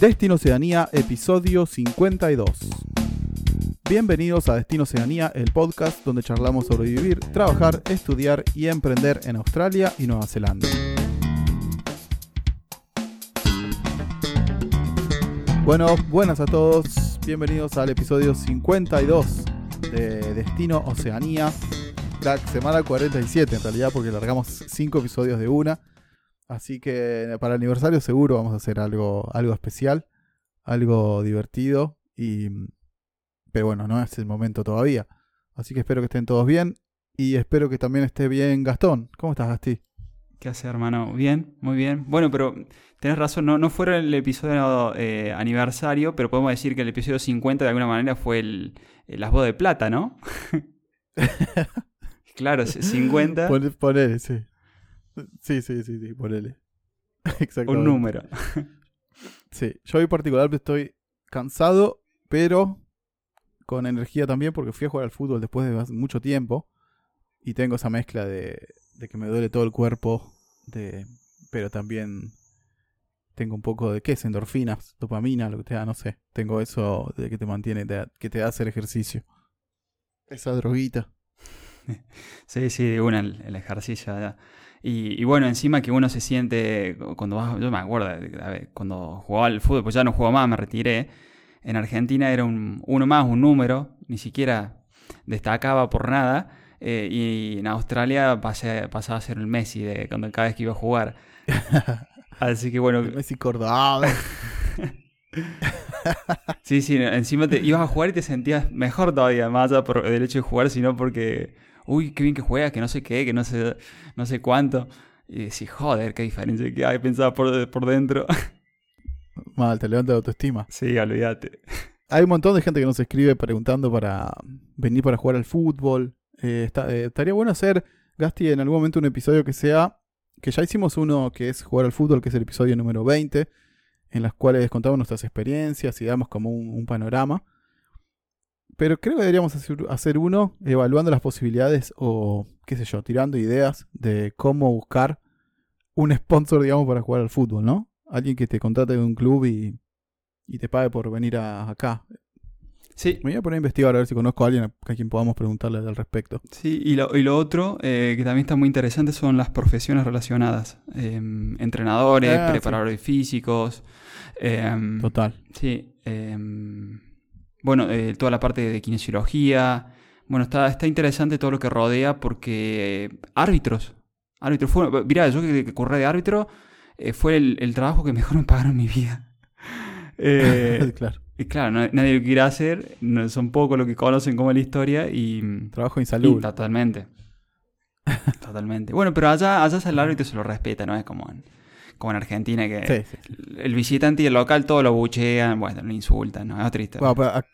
Destino Oceanía, episodio 52. Bienvenidos a Destino Oceanía, el podcast donde charlamos sobre vivir, trabajar, estudiar y emprender en Australia y Nueva Zelanda. Bueno, buenas a todos, bienvenidos al episodio 52 de Destino Oceanía, la semana 47 en realidad, porque largamos 5 episodios de una. Así que para el aniversario seguro vamos a hacer algo, algo especial, algo divertido. Y, pero bueno, no es el momento todavía. Así que espero que estén todos bien. Y espero que también esté bien Gastón. ¿Cómo estás, Gasti? ¿Qué hace, hermano? Bien, muy bien. Bueno, pero tenés razón, no, no fue el episodio eh, aniversario, pero podemos decir que el episodio 50 de alguna manera fue el, las bodas de plata, ¿no? claro, 50. Poner, sí. Sí, sí, sí, sí, ponele. Un número. sí, yo en particular estoy cansado, pero con energía también porque fui a jugar al fútbol después de mucho tiempo y tengo esa mezcla de, de que me duele todo el cuerpo, de, pero también tengo un poco de, ¿qué es? Endorfinas, dopamina, lo que te da, no sé. Tengo eso de que te mantiene, que te hace el ejercicio. Esa droguita. Sí, sí, de una, el, ejercicio. Ya. Y, bueno, encima que uno se siente, cuando vas, yo me acuerdo, cuando jugaba al fútbol, pues ya no juego más, me retiré. En Argentina era un, uno más, un número, ni siquiera destacaba por nada. Eh, y en Australia pasé, pasaba a ser el Messi de cuando cada vez que iba a jugar. Así que bueno. Messi cordado. sí, sí, encima te ibas a jugar y te sentías mejor todavía, más allá por el hecho de jugar, sino porque uy, qué bien que juega, que no sé qué, que no sé, no sé cuánto. Y decís, joder, qué diferencia que hay, pensaba por, por dentro. Mal, te levanta la autoestima. Sí, olvídate. Hay un montón de gente que nos escribe preguntando para venir para jugar al fútbol. Eh, eh, estaría bueno hacer, Gasti, en algún momento un episodio que sea, que ya hicimos uno que es jugar al fútbol, que es el episodio número 20, en las cuales contamos nuestras experiencias y damos como un panorama. Pero creo que deberíamos hacer uno evaluando las posibilidades o, qué sé yo, tirando ideas de cómo buscar un sponsor, digamos, para jugar al fútbol, ¿no? Alguien que te contrate de un club y, te pague por venir acá. Sí. Me voy a poner a investigar a ver si conozco a alguien a quien podamos preguntarle al respecto. Sí, y lo, y lo otro eh, que también está muy interesante son las profesiones relacionadas. Em, entrenadores, ah, preparadores físicos. Em, Total. Sí. Bueno, eh, toda la parte de kinesiología. Bueno, está, está interesante todo lo que rodea porque eh, árbitros. Árbitros. Fue, mirá, yo que, que corré de árbitro eh, fue el, trabajo que mejor me pagaron en mi vida. claro. Y claro, nadie lo quiere hacer, son pocos los que conocen como la historia y... Trabajo insalubre. totalmente. totalmente. Bueno, pero allá, allá el árbitro se lo respeta, ¿no? Es como como en Argentina, que el visitante y el local todo lo buchean, bueno, lo insultan, ¿no? Es triste.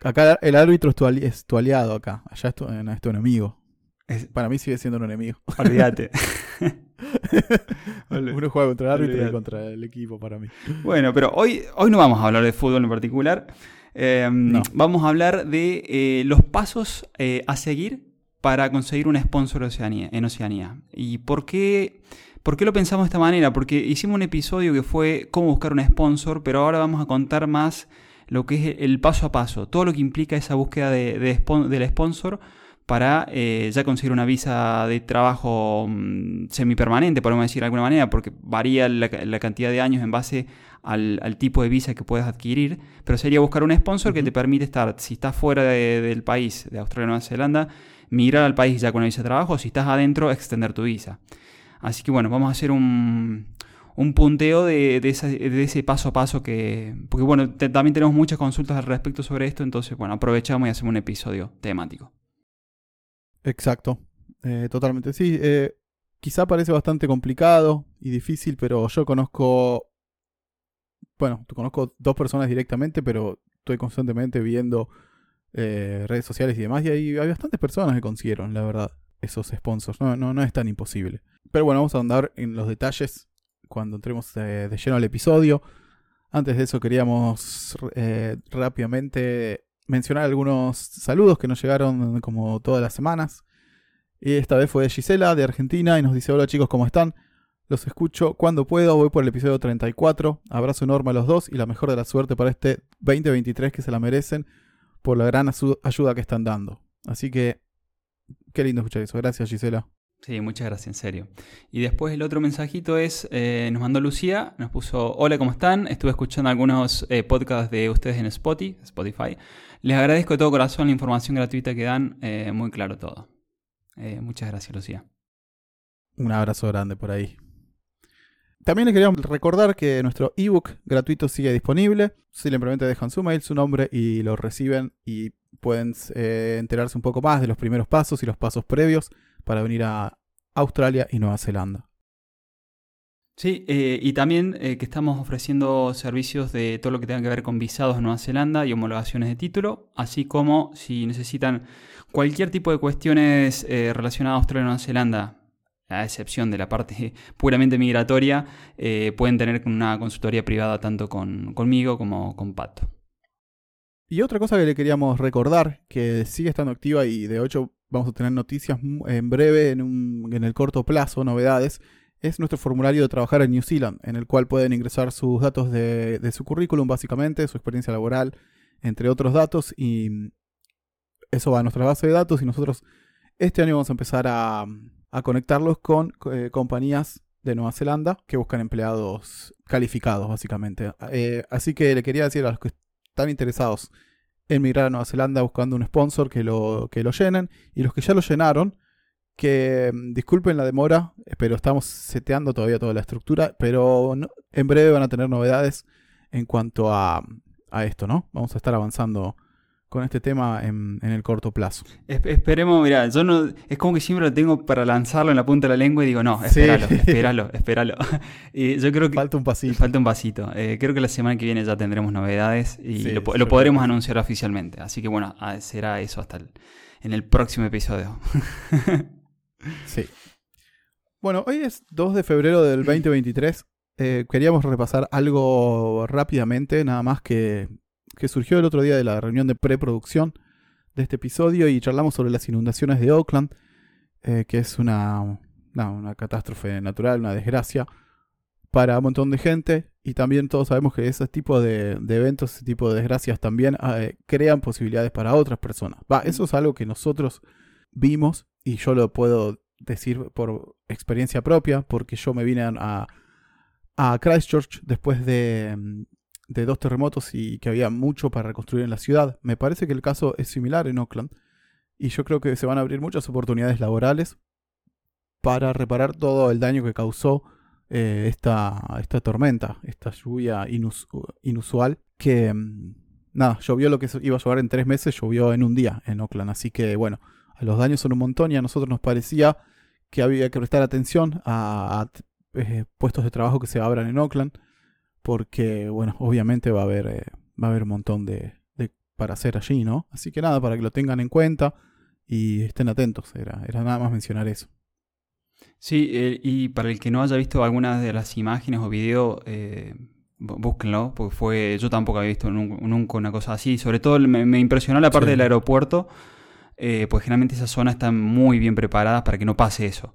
acá el árbitro es tu, aliado acá, allá es tu, es tu enemigo. Para mí sigue siendo un enemigo. Olvídate. Uno juega contra el árbitro y contra el equipo para mí. Bueno, pero hoy, hoy no vamos a hablar de fútbol en particular. Em, vamos a hablar de eh, los pasos eh, a seguir para conseguir un sponsor en Oceanía. ¿Y por qué ¿Por qué lo pensamos de esta manera? Porque hicimos un episodio que fue cómo buscar un sponsor, pero ahora vamos a contar más lo que es el paso a paso, todo lo que implica esa búsqueda de, del sponsor para eh, ya conseguir una visa de trabajo mm, semipermanente, podemos decir de alguna manera, porque varía la, cantidad de años en base al, tipo de visa que puedes adquirir, pero sería buscar un sponsor que te permite estar, si estás fuera del país, de Australia o Nueva Zelanda, migrar al país ya con una visa de trabajo, si estás adentro, extender tu visa. Así que bueno, vamos a hacer un, punteo de, ese, paso a paso que... Porque bueno, también tenemos muchas consultas al respecto sobre esto, entonces bueno, aprovechamos y hacemos un episodio temático. Exacto, eh, totalmente. Sí, eh, quizá parece bastante complicado y difícil, pero yo conozco... Bueno, conozco dos personas directamente, pero estoy constantemente viendo eh, redes sociales y demás, y hay, hay bastantes personas que consiguieron, la verdad esos sponsors. No, no, no es tan imposible. Pero bueno, vamos a andar en los detalles cuando entremos de, lleno al episodio. Antes de eso queríamos eh, rápidamente mencionar algunos saludos que nos llegaron como todas las semanas. Y esta vez fue de Gisela, de Argentina, y nos dice, hola chicos, ¿cómo están? Los escucho cuando puedo, voy por el episodio 34. Abrazo enorme a los dos y la mejor de la suerte para este 2023 que se la merecen por la gran ayuda que están dando. Así que, qué lindo escuchar eso. Gracias, Gisela. Sí, muchas gracias, en serio. Y después el otro mensajito es, eh, nos mandó Lucía, nos puso, hola, ¿cómo están? Estuve escuchando algunos eh, podcasts de ustedes en Spotify, Spotify. Les agradezco de todo corazón la información gratuita que dan, eh, muy claro todo. muchas gracias, Lucía. Un abrazo grande por ahí. También les queríamos recordar que nuestro ebook gratuito sigue disponible. Simplemente dejan su mail, su nombre y lo reciben y pueden eh, enterarse un poco más de los primeros pasos y los pasos previos para venir a Australia y Nueva Zelanda. Sí, eh, y también eh, que estamos ofreciendo servicios de todo lo que tenga que ver con visados en Nueva Zelanda y homologaciones de título, así como si necesitan cualquier tipo de cuestiones relacionadas a Australia y Nueva Zelanda, a excepción de la parte puramente migratoria, eh, pueden tener una consultoría privada tanto con, conmigo como con Pato. Y otra cosa que le queríamos recordar, que sigue estando activa y de hecho vamos a tener noticias en breve, en, un, en el corto plazo, novedades, es nuestro formulario de trabajar en New Zealand, en el cual pueden ingresar sus datos de, de su currículum, básicamente, su experiencia laboral, entre otros datos, y eso va a nuestra base de datos y nosotros este año vamos a empezar a, a conectarlos con eh, compañías de Nueva Zelanda que buscan empleados calificados, básicamente. Eh, así que le quería decir a los que están interesados en migrar a Nueva Zelanda buscando un sponsor que lo, que lo llenen y los que ya lo llenaron, que mm, disculpen la demora, pero estamos seteando todavía toda la estructura, pero en breve van a tener novedades en cuanto a, a esto, ¿no? Vamos a estar avanzando con este tema en, el corto plazo. esperemos, mira, yo no, es como que siempre lo tengo para lanzarlo en la punta de la lengua y digo, no, espéralo, espéralo, espéralo. y yo creo que falta un pasito. Falta un pasito. Eh, creo que la semana que viene ya tendremos novedades y lo, podremos anunciar oficialmente. Así que bueno, ah, será eso hasta en el próximo episodio. sí. Bueno, hoy es 2 de febrero del 2023. Eh, queríamos repasar algo rápidamente, nada más que que surgió el otro día de la reunión de preproducción de este episodio y charlamos sobre las inundaciones de Oakland, eh, que es una, una catástrofe natural, una desgracia para un montón de gente y también todos sabemos que ese tipo de, eventos, ese tipo de desgracias también eh, crean posibilidades para otras personas. Va, eso es algo que nosotros vimos y yo lo puedo decir por experiencia propia porque yo me vine a, a Christchurch después de, de dos terremotos y que había mucho para reconstruir en la ciudad. Me parece que el caso es similar en Oakland y yo creo que se van a abrir muchas oportunidades laborales para reparar todo el daño que causó eh, esta, esta tormenta, esta lluvia inusual que, mm, nada, llovió lo que iba a llover en tres meses, llovió en un día en Oakland. Así que, bueno, los daños son un montón y a nosotros nos parecía que había que prestar atención a, eh, puestos de trabajo que se abran en Oakland porque, bueno, obviamente va a haber, eh, va a haber un montón de, para hacer allí, ¿no? Así que nada, para que lo tengan en cuenta y estén atentos, era, era nada más mencionar eso. Sí, eh, y para el que no haya visto algunas de las imágenes o videos, eh, búsquenlo, porque fue, yo tampoco había visto nunca una cosa así. Sobre todo me, impresionó la parte del aeropuerto, eh, pues generalmente esa zona está muy bien preparada para que no pase eso.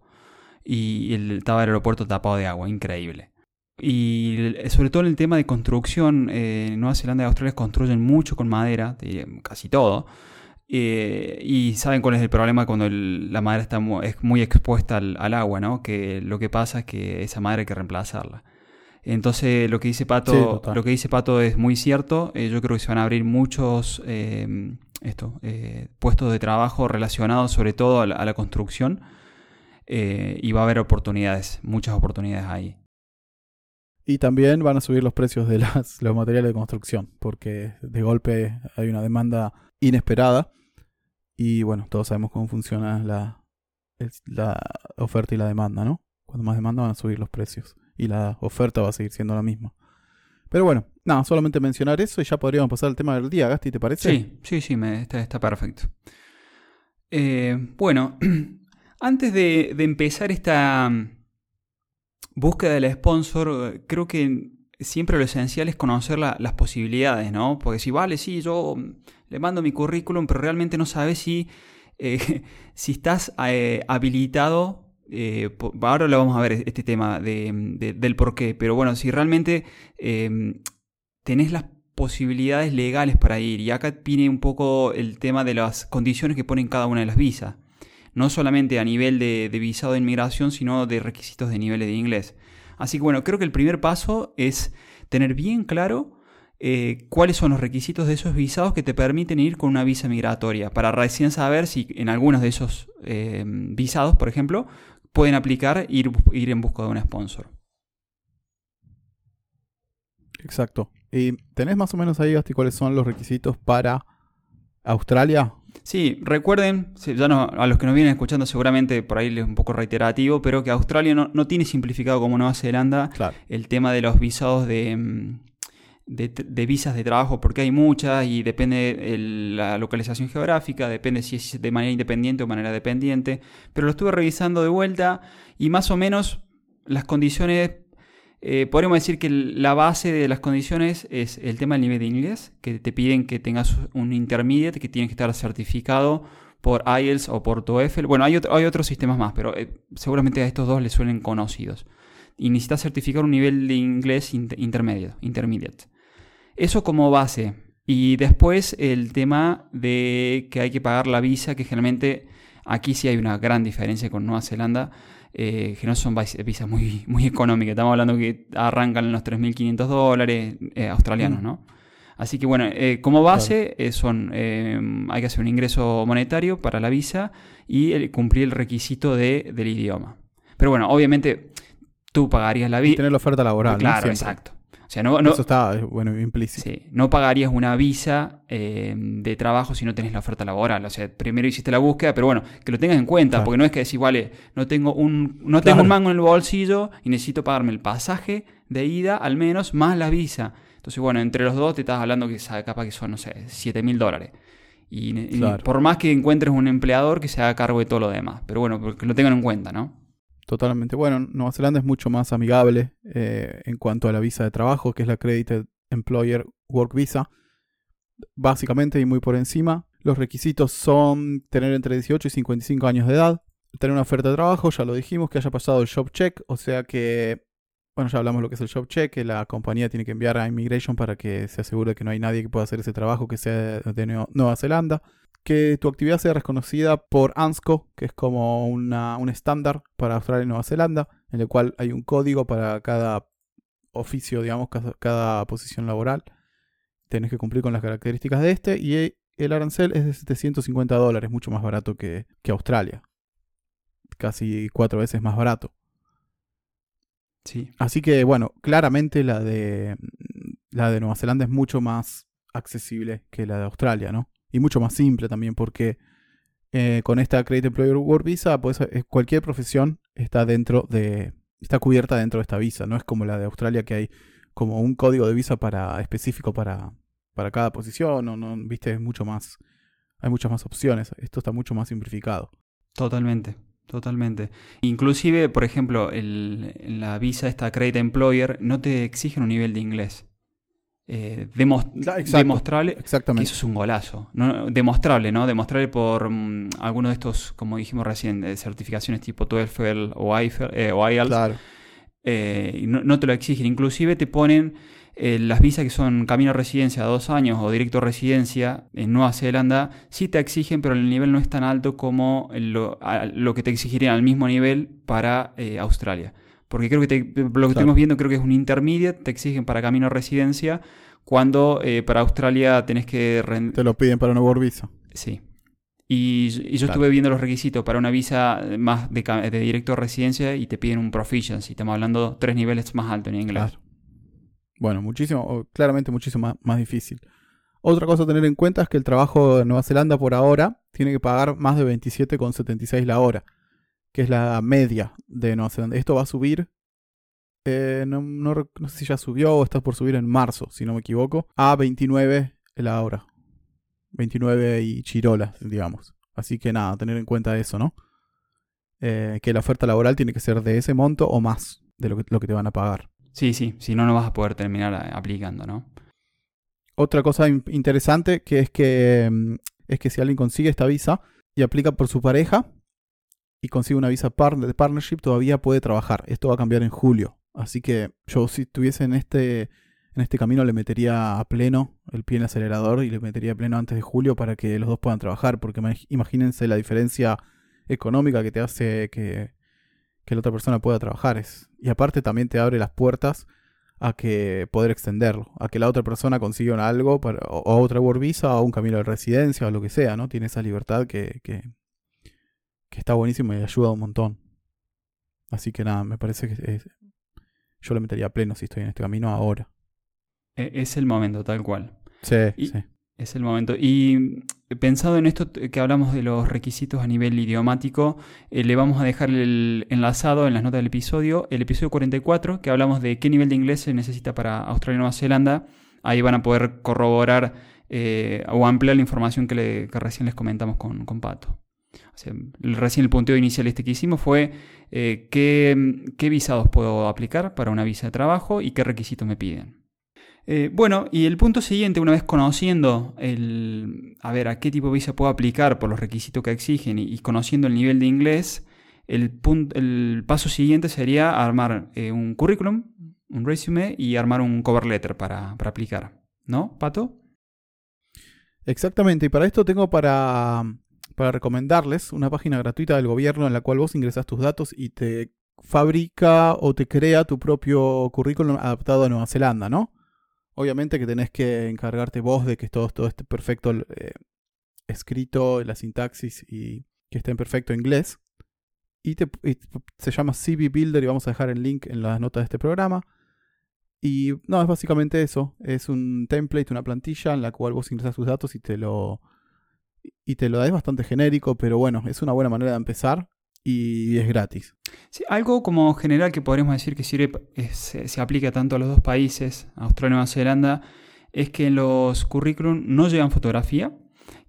Y el, estaba el aeropuerto tapado de agua, increíble. Y sobre todo en el tema de construcción, eh, Nueva Zelanda y Australia construyen mucho con madera, casi todo. Eh, y saben cuál es el problema cuando la madera está muy, es muy expuesta al, agua, ¿no? Que lo que pasa es que esa madera hay que reemplazarla. Entonces lo que dice Pato, lo que dice Pato es muy cierto. Eh, yo creo que se van a abrir muchos esto, puestos de trabajo relacionados sobre todo a la construcción. y va a haber oportunidades, muchas oportunidades ahí. Y también van a subir los precios de las, los materiales de construcción, porque de golpe hay una demanda inesperada. Y bueno, todos sabemos cómo funciona la, la oferta y la demanda, ¿no? Cuando más demanda van a subir los precios. Y la oferta va a seguir siendo la misma. Pero bueno, nada, solamente mencionar eso y ya podríamos pasar al tema del día, Gasti, ¿te parece? Sí, sí, sí, está, perfecto. Eh, bueno, antes de empezar esta, búsqueda del sponsor, creo que siempre lo esencial es conocer las posibilidades, ¿no? Porque si vale, sí, yo le mando mi currículum, pero realmente no sabes si, eh, si estás eh, habilitado eh, ahora lo vamos a ver este tema del por qué, pero bueno, si realmente em, tenés las posibilidades legales para ir, y acá viene un poco el tema de las condiciones que ponen cada una de las visas, no solamente a nivel de, visado de inmigración, sino de requisitos de niveles de inglés. Así que bueno, creo que el primer paso es tener bien claro eh, cuáles son los requisitos de esos visados que te permiten ir con una visa migratoria, para recién saber si en algunos de esos eh, visados, por ejemplo, pueden aplicar e ir, ir en busca de un sponsor. Exacto. ¿Y tenés más o menos ahí, Gasti, cuáles son los requisitos para Australia? Sí, recuerden, ya a los que nos vienen escuchando seguramente por ahí es un poco reiterativo, pero que Australia no, tiene simplificado como Nueva Zelanda el tema de los visados de, mm, de, visas de trabajo, porque hay muchas y depende de la localización geográfica, depende si es de manera independiente o manera dependiente, pero lo estuve revisando de vuelta y más o menos las condiciones, eh, podríamos decir que la base de las condiciones es el tema del nivel de inglés, que te piden que tengas un intermediate, que tienes que estar certificado por IELTS o por TOEFL. Bueno, hay, otros sistemas más, pero eh, seguramente a estos dos les suelen conocidos. Y necesitas certificar un nivel de inglés intermedio, intermediate. Eso como base. Y después el tema de que hay que pagar la visa, que generalmente aquí sí hay una gran diferencia con Nueva Zelanda, eh, que no son visas muy, muy económicas. Estamos hablando que arrancan en los 3.500 dólares eh, australianos, mm. ¿no? Así que bueno, eh, como base son, hay que hacer un ingreso monetario para la visa y cumplir el requisito de, del idioma. Pero bueno, obviamente tú pagarías la visa. Tener la oferta laboral. Claro, exacto. O sea, no, Eso está, bueno, implícito. Sí, no pagarías una visa eh, de trabajo si no tenés la oferta laboral. O sea, primero hiciste la búsqueda, pero bueno, que lo tengas en cuenta, porque no es que decís, vale, no tengo un, no tengo un mango en el bolsillo y necesito pagarme el pasaje de ida al menos más la visa. Entonces, bueno, entre los dos te estás hablando que capaz que son, no sé, 7 mil dólares. Y, por más que encuentres un empleador que se haga cargo de todo lo demás. Pero bueno, que lo tengan en cuenta, ¿no? Totalmente. Bueno, Nueva Zelanda es mucho más amigable eh, en cuanto a la visa de trabajo, que es la Accredited Employer Work Visa. Básicamente y muy por encima, los requisitos son tener entre 18 y 55 años de edad, tener una oferta de trabajo, ya lo dijimos, que haya pasado el job check, o sea que, bueno, ya hablamos lo que es el job check, que la compañía tiene que enviar a Immigration para que se asegure que no hay nadie que pueda hacer ese trabajo que sea de Nueva Zelanda que tu actividad sea reconocida por ANSCO, que es como una, un estándar para Australia y Nueva Zelanda, en el cual hay un código para cada oficio, digamos, cada, posición laboral. Tenés que cumplir con las características de este y el arancel es de 750 dólares, mucho más barato que, que Australia. Casi cuatro veces más barato. Sí. Así que, bueno, claramente la de, la de Nueva Zelanda es mucho más accesible que la de Australia, ¿no? Y mucho más simple también porque eh, con esta Credit Employer Work Visa pues, cualquier profesión está dentro de está cubierta dentro de esta visa no es como la de Australia que hay como un código de visa para específico para, para cada posición o no viste es mucho más hay muchas más opciones esto está mucho más simplificado totalmente Totalmente. Inclusive, por ejemplo, el, la visa esta Credit Employer no te exigen un nivel de inglés eh, demostrable Exactamente. eso es un golazo. demostrable, ¿no? Demostrable por mm, alguno de estos, como dijimos recién, de certificaciones tipo TOEFL o, IELTS. Eh, eh, no, te lo exigen. Inclusive te ponen las visas que son camino a residencia a dos años o directo a residencia en Nueva Zelanda, sí te exigen, pero el nivel no es tan alto como lo, que te exigirían al mismo nivel para Australia. Porque creo que lo que estamos viendo creo que es un intermediate, te exigen para camino a residencia, cuando eh, para Australia tenés que... Te lo piden para una work visa. Sí. Y, yo estuve viendo los requisitos para una visa más de, de, directo a residencia y te piden un proficiency. Estamos hablando tres niveles más altos en inglés. Bueno, muchísimo, claramente muchísimo más, más difícil. Otra cosa a tener en cuenta es que el trabajo de Nueva Zelanda por ahora tiene que pagar más de 27,76 la hora que es la media de Nueva Zelanda. Esto va a subir, eh, no, sé si ya subió o está por subir en marzo, si no me equivoco, a 29 la hora. 29 y chirolas, digamos. Así que nada, tener en cuenta eso, ¿no? Eh, que la oferta laboral tiene que ser de ese monto o más de lo que, lo que te van a pagar. Sí, sí, si no, no vas a poder terminar eh, aplicando, ¿no? Otra cosa interesante que es que mm, es que si alguien consigue esta visa y aplica por su pareja, y consigue una visa de partnership, todavía puede trabajar. Esto va a cambiar en julio. Así que yo si estuviese en este, en este camino le metería a pleno el pie en el acelerador y le metería a pleno antes de julio para que los dos puedan trabajar. Porque imagínense la diferencia económica que te hace que, que la otra persona pueda trabajar. Es, y aparte también te abre las puertas a que poder extenderlo, a que la otra persona consiga algo para, o, otra work visa o un camino de residencia o lo que sea, ¿no? Tiene esa libertad que, que, que está buenísimo y ayuda un montón. Así que nada, me parece que yo lo metería a pleno si estoy en este camino ahora. E, es el momento, tal cual. Sí, sí. Es el momento. Y pensado en esto que hablamos de los requisitos a nivel idiomático, eh, le vamos a dejar el enlazado en las notas del episodio, el episodio 44, que hablamos de qué nivel de inglés se necesita para Australia y Nueva Zelanda. Ahí van a poder corroborar eh, o ampliar la información que, recién les comentamos con, con Pato. Recién el punteo inicial este que hicimos fue eh, qué, qué visados puedo aplicar para una visa de trabajo y qué requisitos me piden. Eh, bueno, y el punto siguiente, una vez conociendo el, a ver a qué tipo de visa puedo aplicar por los requisitos que exigen y, conociendo el nivel de inglés, el, el paso siguiente sería armar eh, un currículum, un resume y armar un cover letter para, aplicar. ¿No, Pato? Exactamente, y para esto tengo para, para recomendarles una página gratuita del gobierno en la cual vos ingresas tus datos y te fabrica o te crea tu propio currículum adaptado a Nueva Zelanda, ¿no? Obviamente que tenés que encargarte vos de que todo, todo esté perfecto eh, escrito, la sintaxis y que esté en perfecto inglés. Y, se llama CV Builder y vamos a dejar el link en las notas de este programa. Y no, es básicamente eso. Es un template, una plantilla en la cual vos ingresas tus datos y te lo. Y te lo da. bastante genérico, pero bueno, es una buena manera de empezar y es gratis. algo como general que podríamos decir que sirve, se, aplica tanto a los dos países, Australia y Nueva Zelanda, es que los currículum no llevan fotografía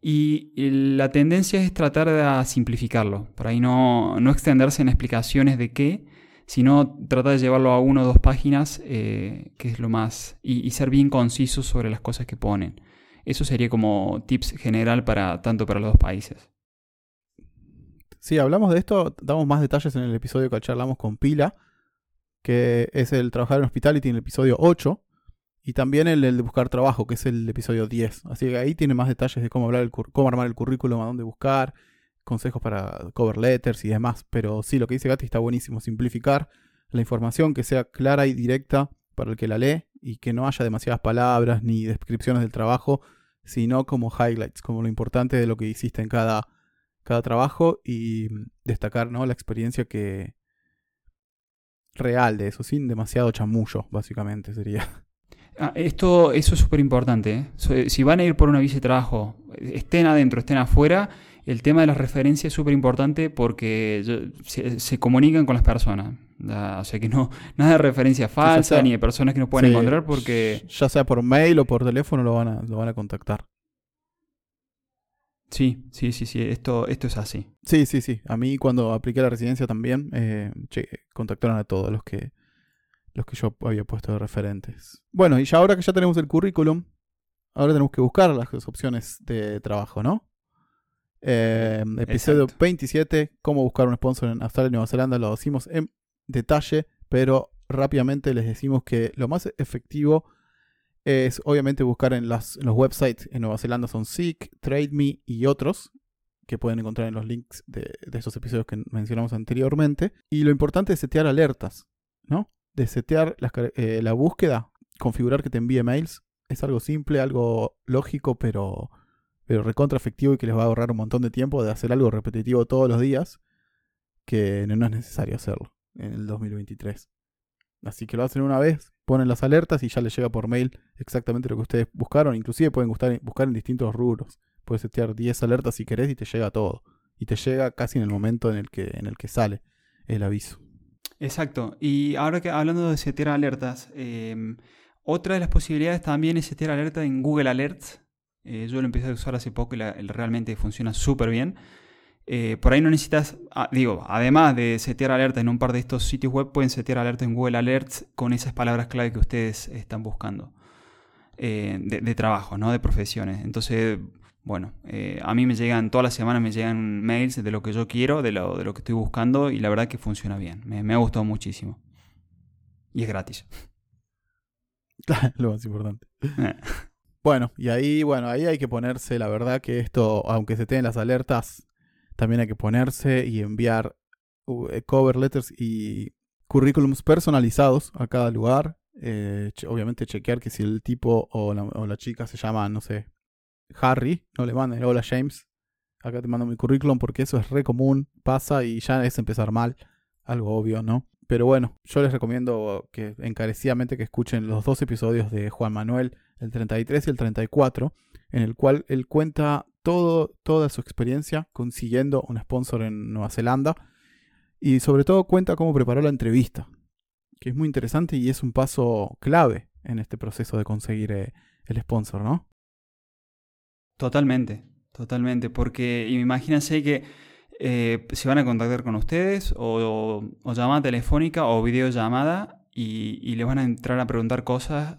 y la tendencia es tratar de simplificarlo, por ahí no, no extenderse en explicaciones de qué, sino tratar de llevarlo a una o dos páginas, eh, que es lo más, y, y, ser bien concisos sobre las cosas que ponen. Eso sería como tips general para tanto para los dos países. Sí, hablamos de esto, damos más detalles en el episodio que charlamos con Pila, que es el trabajar en hospitality en el episodio 8, y también el, el de buscar trabajo, que es el episodio 10. Así que ahí tiene más detalles de cómo, hablar el, cómo armar el currículum, a dónde buscar, consejos para cover letters y demás. Pero sí, lo que dice Gatti está buenísimo, simplificar la información, que sea clara y directa para el que la lee y que no haya demasiadas palabras ni descripciones del trabajo, sino como highlights, como lo importante de lo que hiciste en cada cada trabajo y destacar ¿no? la experiencia que real de eso, sin demasiado chamullo, básicamente sería. Ah, esto, eso es súper importante. ¿eh? Si van a ir por una visa de trabajo, estén adentro, estén afuera, el tema de las referencias es súper importante porque se, comunican con las personas. o sea que no, nada de referencia falsa ni de personas que no pueden encontrar porque... Ya sea por mail o por teléfono lo van a, lo van a contactar. Sí, sí, sí, sí, esto, esto es así. Sí, sí, sí. A mí cuando apliqué la residencia también, eh, contactaron a todos los que, los que yo había puesto de referentes. Bueno, y ya ahora que ya tenemos el currículum, ahora tenemos que buscar las opciones de trabajo, ¿no? Eh, episodio 27, cómo buscar un sponsor en Australia y Nueva Zelanda, lo decimos en detalle, pero rápidamente les decimos que lo más efectivo es obviamente buscar en, los websites en Nueva Zelanda son Seek, TradeMe y otros que pueden encontrar en los links de, estos episodios que mencionamos anteriormente. Y lo importante es setear alertas, ¿no? De setear eh, la búsqueda, configurar que te envíe mails. Es algo simple, algo lógico, pero, pero recontra efectivo y que les va a ahorrar un montón de tiempo de hacer algo repetitivo todos los días que no es necesario hacerlo en el 2023. Así que lo hacen una vez, ponen las alertas y ya les llega por mail exactamente lo que ustedes buscaron. Inclusive pueden buscar en distintos rubros. Puedes setear 10 alertas si querés y te llega todo. Y te llega casi en el momento en el que, en el que sale el aviso. Exacto. Y ahora que hablando de setear alertas, em, otra de las posibilidades también es setear alertas en Google Alerts. Eh, yo lo empecé a usar hace poco y realmente funciona súper bien. Eh, por ahí no necesitas, ah, digo, además de setear alertas en un par de estos sitios web, pueden setear alertas en Google Alerts con esas palabras clave que ustedes están buscando eh, de, trabajo, ¿no? De profesiones. Entonces, bueno, eh, a mí me llegan, todas las semanas me llegan mails de lo que yo quiero, de lo, de lo que estoy buscando y la verdad que funciona bien. Me, ha gustado muchísimo. Y es gratis. lo más importante. Eh. Bueno, y ahí, bueno, ahí hay que ponerse, la verdad que esto, aunque se tengan las alertas, también hay que ponerse y enviar eh, cover letters y currículums personalizados a cada lugar. obviamente chequear que si el tipo o la, o la chica se llama, no sé, Harry, no le manden hola James, acá te mando mi currículum porque eso es re común, pasa y ya es empezar mal, algo obvio, ¿no? Pero bueno, yo les recomiendo que encarecidamente que escuchen los dos episodios de Juan Manuel, el 33 y el 34, en el cual él cuenta todo, toda su experiencia consiguiendo un sponsor en Nueva Zelanda y sobre todo cuenta cómo preparó la entrevista, que es muy interesante y es un paso clave en este proceso de conseguir eh, el sponsor, ¿no? Totalmente, totalmente, porque imagínense que eh, se van a contactar con ustedes o, llamada telefónica o videollamada y, y les van a entrar a preguntar cosas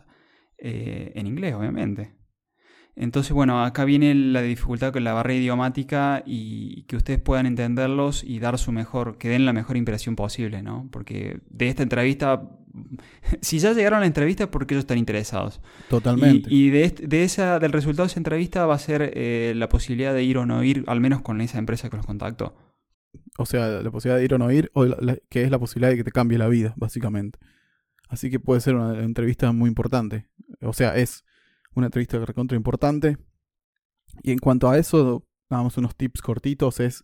eh, en inglés, obviamente. Entonces, bueno, acá viene la dificultad con la barrera idiomática y que ustedes puedan entenderlos y dar su mejor, que den la mejor impresión posible, ¿no? Porque de esta entrevista, si ya llegaron a la entrevista es porque ellos están interesados. Totalmente. Y, de, de, esa, del resultado de esa entrevista va a ser eh, la posibilidad de ir o no ir, al menos con esa empresa que los contactó. O sea, la posibilidad de ir o no ir, o que es la posibilidad de que te cambie la vida, básicamente. Así que puede ser una entrevista muy importante. O sea, es una entrevista recontra importante. Y en cuanto a eso, damos unos tips cortitos, es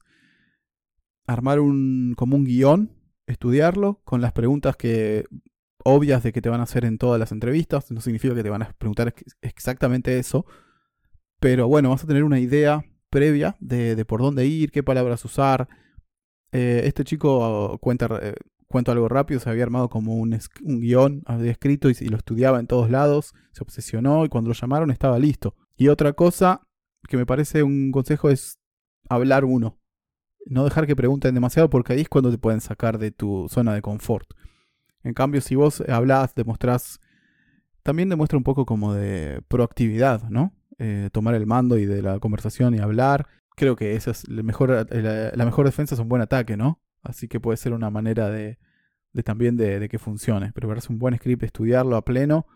armar un, como un guion, estudiarlo con las preguntas que obvias de que te van a hacer en todas las entrevistas. No significa que te van a preguntar exactamente eso. Pero bueno, vas a tener una idea previa de, por dónde ir, qué palabras usar. Eh, este chico cuenta, eh, cuento algo rápido, se había armado como un, un guion, había escrito y, lo estudiaba en todos lados, se obsesionó y cuando lo llamaron estaba listo. Y otra cosa que me parece un consejo es hablar uno. No dejar que pregunten demasiado porque ahí es cuando te pueden sacar de tu zona de confort. En cambio, si vos hablas, demostrás, también demuestra un poco como de proactividad, ¿no? Eh, tomar el mando y de la conversación y hablar. Creo que esa es la mejor defensa es un buen ataque, ¿no? Así que puede ser una manera de, de también de, que funcione. Prepararse un buen script, estudiarlo a pleno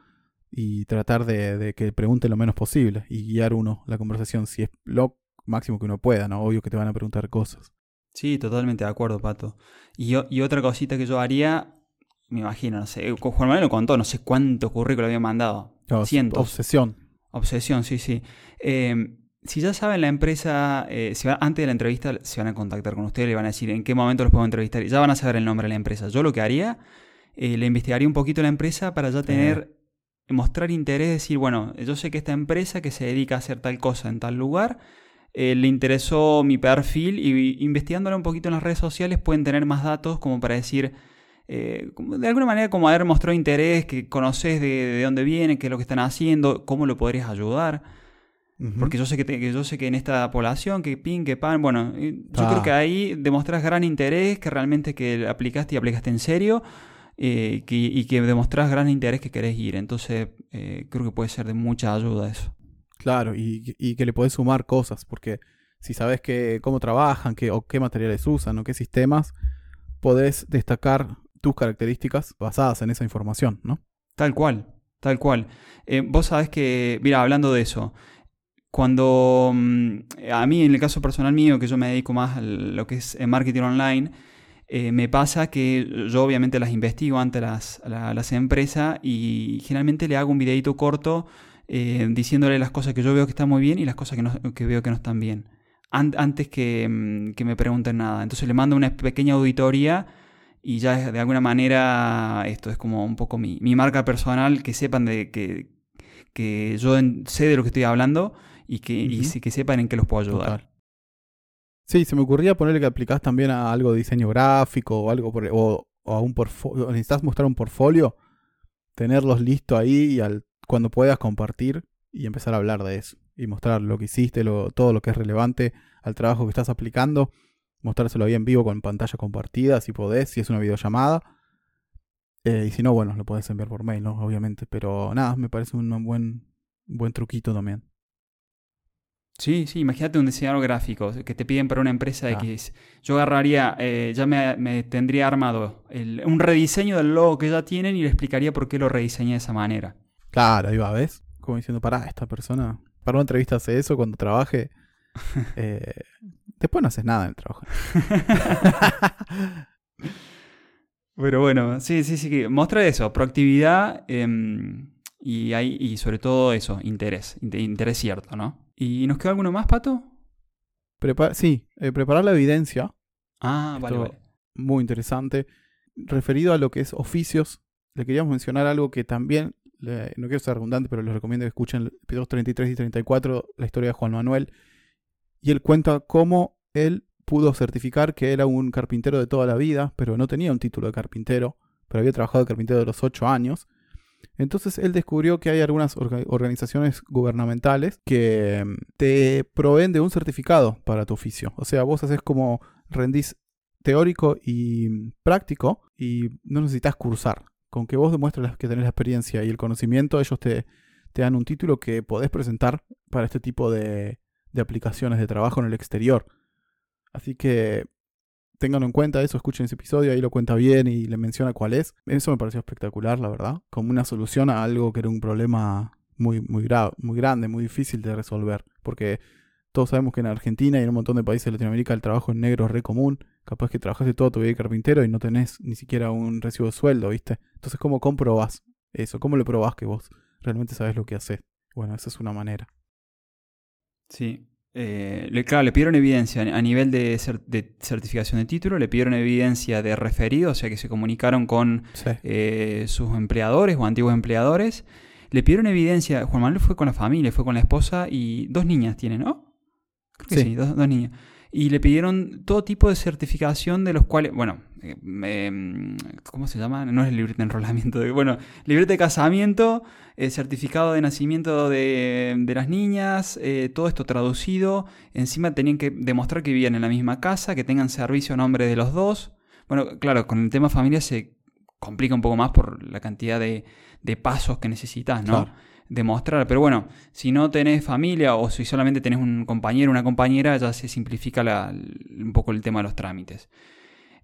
y tratar de, que pregunte lo menos posible y guiar uno la conversación si es lo máximo que uno pueda, ¿no? Obvio que te van a preguntar cosas. Sí, totalmente de acuerdo, Pato. Y, y otra cosita que yo haría, me imagino, no sé, Juan Manuel lo contó, no sé cuántos currículos había mandado. Cientos. Obsesión. Obsesión, sí, sí. Eh, si ya saben la empresa, eh, si antes de la entrevista se van a contactar con ustedes, le van a decir en qué momento los puedo entrevistar, ya van a saber el nombre de la empresa. Yo lo que haría, eh, le investigaría un poquito la empresa para ya tener, mostrar interés, decir, bueno, yo sé que esta empresa que se dedica a hacer tal cosa en tal lugar, eh, le interesó mi perfil y investigándola un poquito en las redes sociales pueden tener más datos como para decir, de alguna manera como haber mostrado interés, que conoces de, de dónde viene, qué es lo que están haciendo, cómo lo podrías ayudar. Porque yo sé que, yo sé que en esta población, que pin, que pan, bueno, yo creo que ahí demostrás gran interés, que realmente que aplicaste y aplicaste en serio, eh, y que demostrás gran interés que querés ir. Entonces, eh, creo que puede ser de mucha ayuda eso. Claro, y, que le podés sumar cosas, porque si sabes que, cómo trabajan, qué, o qué materiales usan, o qué sistemas, podés destacar tus características basadas en esa información, ¿no? Tal cual, tal cual. Eh, vos sabés que, mira, hablando de eso, cuando mm, a mí, en el caso personal mío, que yo me dedico más a lo que es marketing online, eh, me pasa que yo obviamente las investigo ante las, las empresas y generalmente le hago un videito corto eh, diciéndole las cosas que yo veo que están muy bien y las cosas que, no, que veo que no están bien. antes que, mm, que, me pregunten nada. Entonces le mando una pequeña auditoría y ya de alguna manera esto es como un poco mi, mi marca personal, que sepan de que, que yo sé de lo que estoy hablando y que, que sepan en qué los puedo ayudar. Sí, se me ocurría ponerle que aplicás también a algo de diseño gráfico o algo por, o, a un portfolio, necesitas mostrar un portfolio, tenerlos listo ahí y al, cuando puedas compartir y empezar a hablar de eso y mostrar lo que hiciste, lo, todo lo que es relevante al trabajo que estás aplicando, mostrárselo ahí en vivo con pantalla compartida si podés, si es una videollamada. Eh, y si no, bueno, lo podés enviar por mail, ¿no? Obviamente. Pero nada, me parece un buen, buen truquito también. Sí, sí, imagínate un diseñador gráfico que te piden para una empresa X. Yo agarraría, eh, ya me, tendría armado un rediseño del logo que ya tienen y le explicaría por qué lo rediseñé de esa manera. Claro, ahí va, ¿ves? Como diciendo, para esta persona, para una entrevista hace eso cuando trabaje. Eh, después no haces nada en el trabajo. Pero bueno, sí, sí, sí, muestra eso, proactividad em, y, hay, y sobre todo eso, interés, interés cierto, ¿no? ¿Y nos queda alguno más, Pato? sí, eh, preparar la evidencia. Ah, vale, Muy interesante. Referido a lo que es oficios, le queríamos mencionar algo que también, no quiero ser redundante, pero les recomiendo que escuchen episodios 33 y 34, la historia de Juan Manuel. Y él cuenta cómo él pudo certificar que era un carpintero de toda la vida, pero no tenía un título de carpintero, pero había trabajado de carpintero de los 8 años. Entonces él descubrió que hay algunas organizaciones gubernamentales que mm, te proveen de un certificado para tu oficio. O sea, vos haces como rendís teórico y mm, práctico y no necesitas cursar. Con que vos demuestres que tenés la experiencia y el conocimiento, ellos te, dan un título que podés presentar para este tipo de, de aplicaciones de trabajo en el exterior. Así que Ténganlo en cuenta eso, escuchen ese episodio, ahí lo cuenta bien y le menciona cuál es. Eso me pareció espectacular, la verdad. Como una solución a algo que era un problema muy, muy, muy grande, muy difícil de resolver. Porque todos sabemos que en Argentina y en un montón de países de Latinoamérica el trabajo en negro es re común. Capaz que trabajaste todo tu vida de carpintero y no tenés ni siquiera un recibo de sueldo, ¿viste? Entonces, ¿cómo comprobás eso? ¿Cómo le probás que vos realmente sabes lo que haces? Bueno, esa es una manera. Sí, eh, le, claro, le pidieron evidencia a nivel de, certificación de título, le pidieron evidencia de referido, o sea que se comunicaron con eh, sus empleadores o antiguos empleadores. Le pidieron evidencia, Juan Manuel fue con la familia, fue con la esposa y dos niñas tiene, ¿no? Creo que sí, dos, dos niñas y le pidieron todo tipo de certificación de los cuales, bueno, eh, ¿cómo se llama? No es el librete de enrolamiento, bueno, librete de casamiento, eh, certificado de nacimiento de, las niñas, eh, todo esto traducido, encima tenían que demostrar que vivían en la misma casa, que tengan servicio a nombre de los dos. Bueno, claro, con el tema familia se complica un poco más por la cantidad de, pasos que necesitas, ¿no? Demostrar. Pero bueno, si no tenés familia o si solamente tenés un compañero o una compañera, ya se simplifica un poco el tema de los trámites.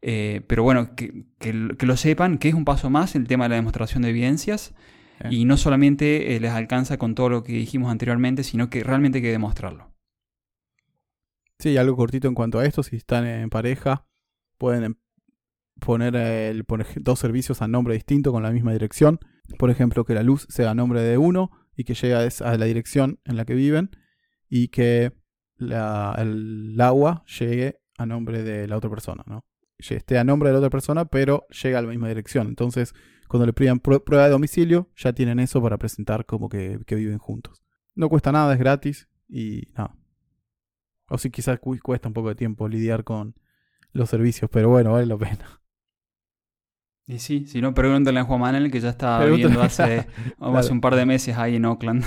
Eh, pero bueno, que, lo sepan, que es un paso más el tema de la demostración de evidencias. Y no solamente eh, les alcanza con todo lo que dijimos anteriormente, sino que realmente hay que demostrarlo. Sí, algo cortito en cuanto a esto, si están en pareja, pueden em, poner, el, poner dos servicios a nombre distinto con la misma dirección por ejemplo, que la luz sea a nombre de uno y que llegue a la dirección en la que viven y que el agua llegue a nombre de la otra persona, ¿no? Esté a nombre de la otra persona, pero llega a la misma dirección. Entonces, cuando le piden prueba de domicilio, ya tienen eso para presentar como que, viven juntos. No cuesta nada, es gratis y nada. O si quizás cuesta un poco de tiempo lidiar con los servicios, pero bueno, vale la pena. Y sí, si no, pregúntale a Juan Manuel que ya está viviendo hace, hace un par de meses ahí en Oakland.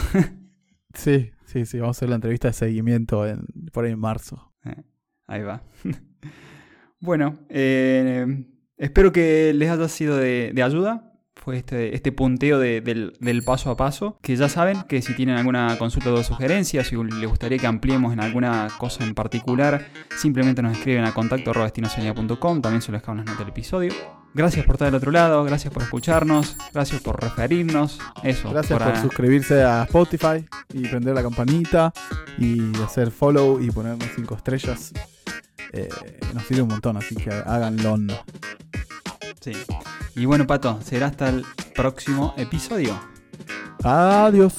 sí, sí, sí, vamos a hacer la entrevista de seguimiento en, por ahí en marzo. Eh, ahí va. bueno, eh, espero que les haya sido de, de ayuda fue este, este punteo del, paso a paso. Que ya saben que si tienen alguna consulta o sugerencia, si les gustaría que ampliemos en alguna cosa en particular, simplemente nos escriben a contacto también se les dejamos las notas del episodio. Gracias por estar del otro lado, gracias por escucharnos, gracias por referirnos. Eso. Gracias por, suscribirse a Spotify y prender la campanita y hacer follow y ponernos 5 estrellas. Eh, nos sirve un montón, así que háganlo. Sí. Y bueno, Pato, será hasta el próximo episodio. Adiós.